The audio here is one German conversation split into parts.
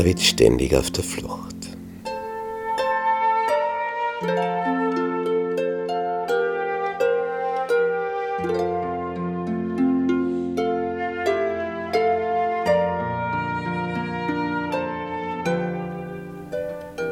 David ständig auf der Flucht.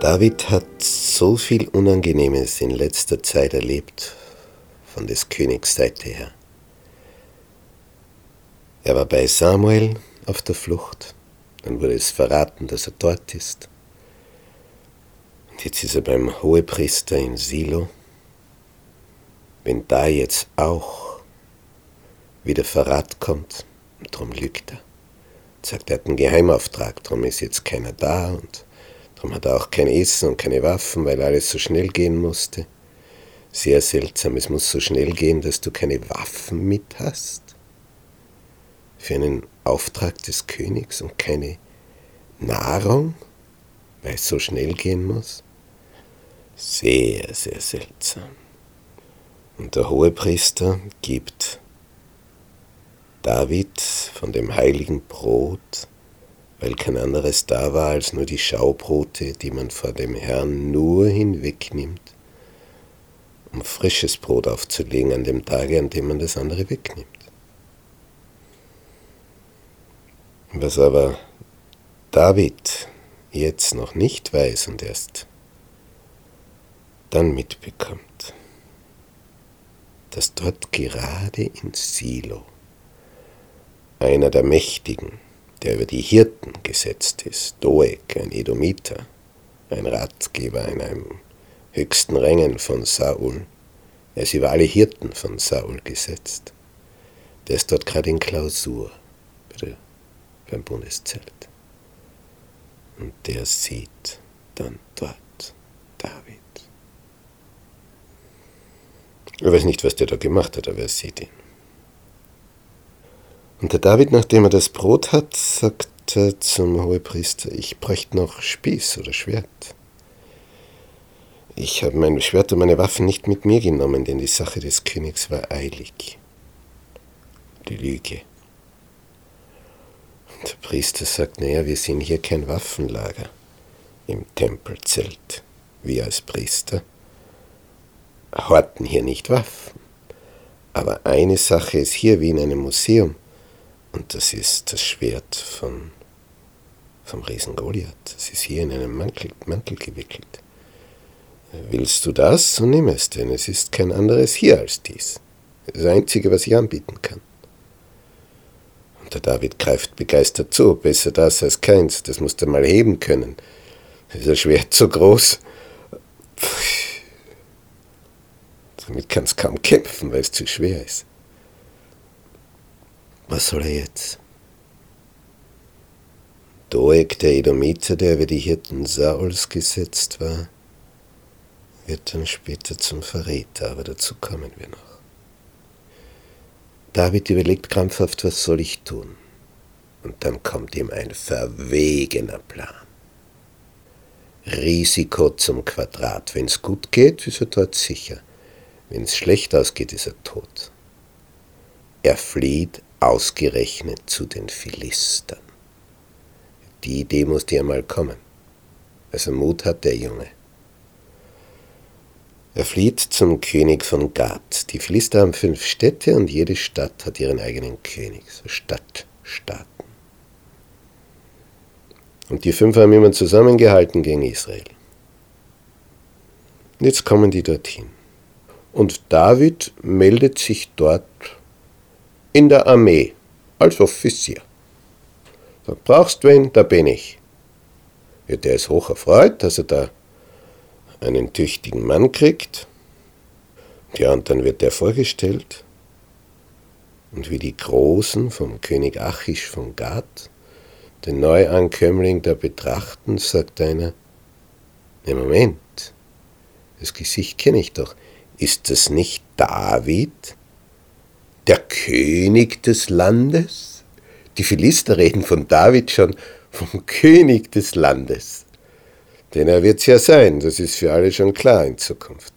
David hat so viel Unangenehmes in letzter Zeit erlebt von des Königs Seite her. Er war bei Samuel auf der Flucht. Dann wurde es verraten, dass er dort ist. Und jetzt ist er beim Hohepriester in Silo. Wenn da jetzt auch wieder Verrat kommt, und darum lügt er. Sagt, er hat einen Geheimauftrag, darum ist jetzt keiner da und darum hat er auch kein Essen und keine Waffen, weil alles so schnell gehen musste. Sehr seltsam, es muss so schnell gehen, dass du keine Waffen mit hast. Für einen Auftrag des Königs und keine Nahrung, weil es so schnell gehen muss? Sehr, sehr seltsam. Und der Hohepriester gibt David von dem heiligen Brot, weil kein anderes da war als nur die Schaubrote, die man vor dem Herrn nur hinwegnimmt, um frisches Brot aufzulegen an dem Tage, an dem man das andere wegnimmt. Was aber David jetzt noch nicht weiß und erst dann mitbekommt, dass dort gerade in Silo einer der Mächtigen, der über die Hirten gesetzt ist, Doeg, ein Edomiter, ein Ratgeber in einem höchsten Rängen von Saul, er ist über alle Hirten von Saul gesetzt, der ist dort gerade in Klausur beim Bundeszelt. Und der sieht dann dort David. Er weiß nicht, was der da gemacht hat, aber er sieht ihn. Und der David, nachdem er das Brot hat, sagt zum Hohepriester, ich bräuchte noch Spieß oder Schwert. Ich habe mein Schwert und meine Waffen nicht mit mir genommen, denn die Sache des Königs war eilig. Die Lüge. Der Priester sagt, naja, wir sind hier kein Waffenlager im Tempelzelt. Wir als Priester horten hier nicht Waffen. Aber eine Sache ist hier wie in einem Museum, und das ist das Schwert von, vom Riesen Goliath. Das ist hier in einem Mantel, Mantel gewickelt. Willst du das, so nimm es, denn es ist kein anderes hier als dies. Das Einzige, was ich anbieten kann. Der David greift begeistert zu. Besser das als keins. Das musst du mal heben können. Das ist ein Schwert so groß. Damit kannst du kaum kämpfen, weil es zu schwer ist. Was soll er jetzt? Doeg, der Edomiter, der über die Hirten Sauls gesetzt war, wird dann später zum Verräter, aber dazu kommen wir noch. David überlegt krampfhaft, was soll ich tun? Und dann kommt ihm ein verwegener Plan. Risiko zum Quadrat. Wenn es gut geht, ist er dort sicher. Wenn es schlecht ausgeht, ist er tot. Er flieht ausgerechnet zu den Philistern. Die Idee muss dir mal kommen. Also Mut hat der Junge. Er flieht zum König von Gad. Die Philister haben fünf Städte und jede Stadt hat ihren eigenen König, so Stadtstaaten. Und die fünf haben immer zusammengehalten gegen Israel. Und jetzt kommen die dorthin. Und David meldet sich dort in der Armee als Offizier. Sagt, brauchst wen? Da bin ich. Ja, der ist hoch erfreut, dass er da einen tüchtigen Mann kriegt. Ja, und dann wird der vorgestellt. Und wie die Großen vom König Achish von Gad den Neuankömmling da betrachten, sagt einer, ne Moment, das Gesicht kenne ich doch. Ist das nicht David, der König des Landes? Die Philister reden von David schon vom König des Landes. Denn er wird es ja sein, das ist für alle schon klar in Zukunft.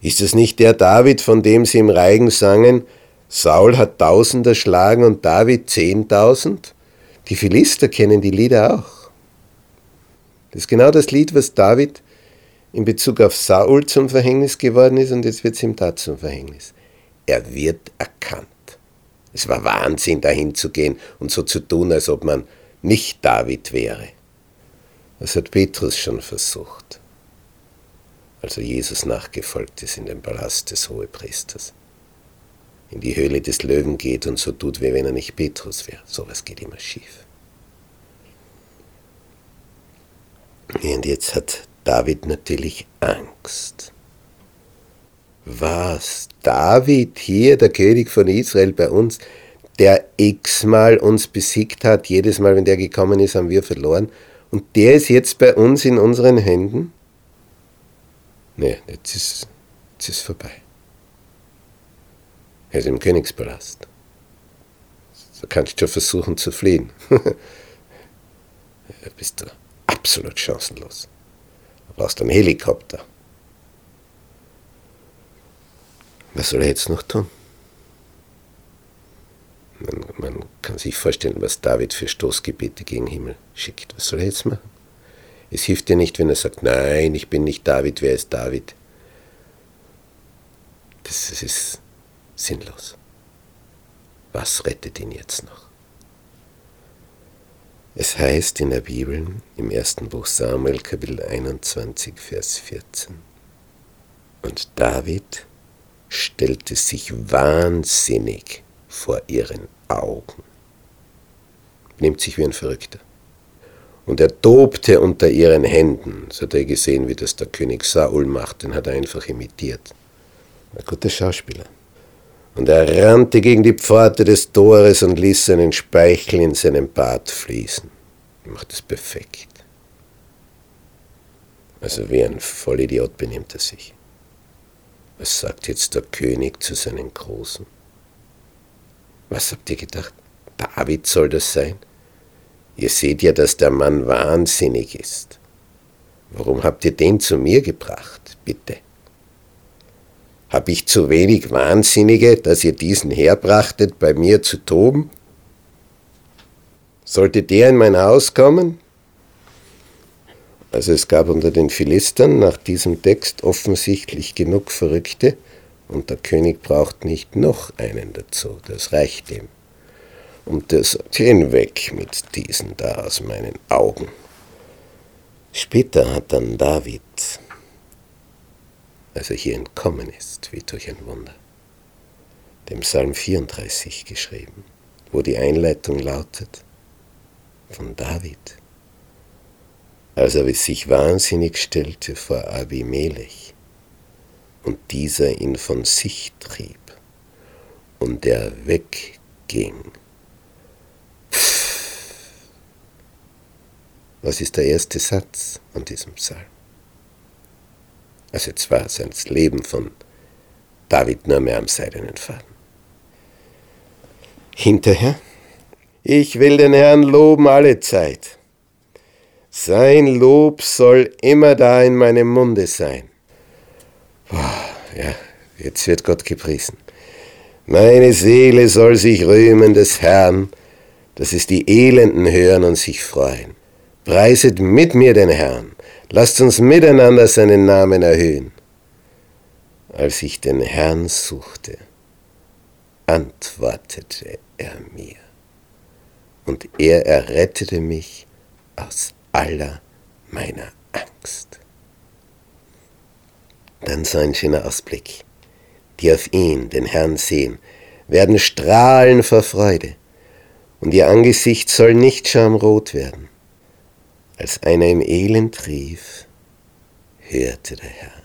Ist es nicht der David, von dem sie im Reigen sangen, Saul hat tausend erschlagen und David zehntausend? Die Philister kennen die Lieder auch. Das ist genau das Lied, was David in Bezug auf Saul zum Verhängnis geworden ist und jetzt wird es ihm da zum Verhängnis. Er wird erkannt. Es war Wahnsinn, dahin zu gehen und so zu tun, als ob man nicht David wäre. Das hat Petrus schon versucht, als er Jesus nachgefolgt ist in den Palast des Hohepriesters. In die Höhle des Löwen geht und so tut, wie wenn er nicht Petrus wäre. Sowas geht immer schief. Und jetzt hat David natürlich Angst. Was? David hier, der König von Israel bei uns, der x-mal uns besiegt hat, jedes Mal, wenn der gekommen ist, haben wir verloren. Und der ist jetzt bei uns in unseren Händen? Nee, jetzt ist, jetzt ist vorbei. Er ist im Königspalast. Da kannst du schon versuchen zu fliehen. da bist du absolut chancenlos brauchst einen Helikopter. Was soll er jetzt noch tun? Man, man, kann sich vorstellen, was David für Stoßgebete gegen Himmel schickt. Was soll er jetzt machen? Es hilft dir nicht, wenn er sagt, nein, ich bin nicht David, wer ist David? Das, ist sinnlos. Was rettet ihn jetzt noch? Es heißt in der Bibel im ersten Buch Samuel Kapitel 21, Vers 14. Und David stellte sich wahnsinnig vor ihren Augen, nimmt sich wie ein Verrückter. Und er tobte unter ihren Händen. So hat er gesehen, wie das der König Saul macht, den hat er einfach imitiert. Ein guter Schauspieler. Und er rannte gegen die Pforte des Tores und ließ seinen Speichel in seinen Bart fließen. Er macht es perfekt. Also wie ein Vollidiot benimmt er sich. Was sagt jetzt der König zu seinen Großen? Was habt ihr gedacht? David soll das sein? Ihr seht ja, dass der Mann wahnsinnig ist. Warum habt ihr den zu mir gebracht, bitte? Hab ich zu wenig Wahnsinnige, dass ihr diesen herbrachtet, bei mir zu toben? Sollte der in mein Haus kommen? Also es gab unter den Philistern nach diesem Text offensichtlich genug Verrückte, und der König braucht nicht noch einen dazu, das reicht ihm. Und sagt, hinweg mit diesen da aus meinen Augen. Später hat dann David als er hier entkommen ist, wie durch ein Wunder. Dem Psalm 34 geschrieben, wo die Einleitung lautet, von David, als er sich wahnsinnig stellte vor Abimelech und dieser ihn von sich trieb und er wegging. Was ist der erste Satz an diesem Psalm? Also jetzt war sein Leben von David nur mehr am seidenen Faden. Hinterher, ich will den Herrn loben alle Zeit. Sein Lob soll immer da in meinem Munde sein. Boah, ja, jetzt wird Gott gepriesen. Meine Seele soll sich rühmen des Herrn, dass es die Elenden hören und sich freuen. Preiset mit mir den Herrn. Lasst uns miteinander seinen Namen erhöhen. Als ich den Herrn suchte, antwortete er mir, und er errettete mich aus aller meiner Angst. Dann so ein schöner Ausblick. Die auf ihn, den Herrn, sehen, werden strahlen vor Freude, und ihr Angesicht soll nicht schamrot werden. Als einer im Elend rief, hörte der Herr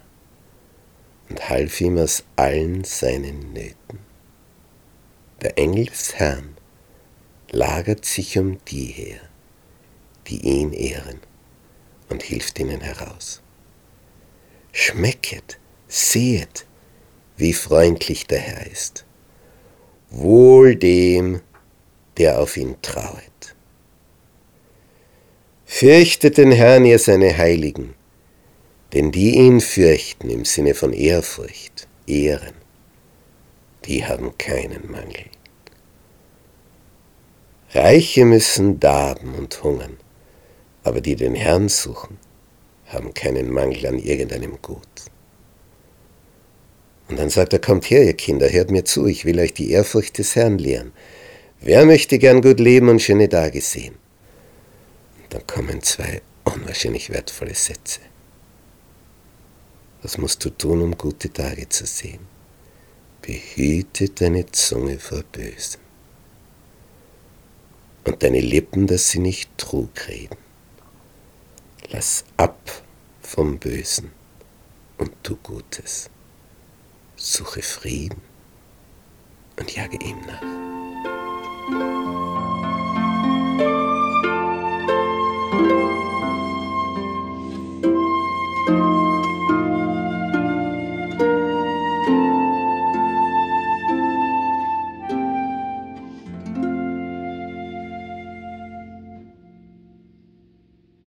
und half ihm aus allen seinen Nöten. Der Engel des Herrn lagert sich um die her die ihn ehren und hilft ihnen heraus. Schmecket, sehet, wie freundlich der Herr ist. Wohl dem, der auf ihn trauet. Fürchtet den Herrn, ihr seine Heiligen, denn die ihn fürchten im Sinne von Ehrfurcht, Ehren, die haben keinen Mangel. Reiche müssen darben und hungern, aber die den Herrn suchen, haben keinen Mangel an irgendeinem Gut. Und dann sagt er, kommt her, ihr Kinder, hört mir zu, ich will euch die Ehrfurcht des Herrn lehren. Wer möchte gern gut leben und schöne Tage sehen? Und dann kommen zwei unwahrscheinlich wertvolle Sätze. Was musst du tun, um gute Tage zu sehen? Behüte deine Zunge vor Bösem und deine Lippen, dass sie nicht Trug reden. Lass ab vom Bösen und tu Gutes. Suche Frieden und jage ihm nach.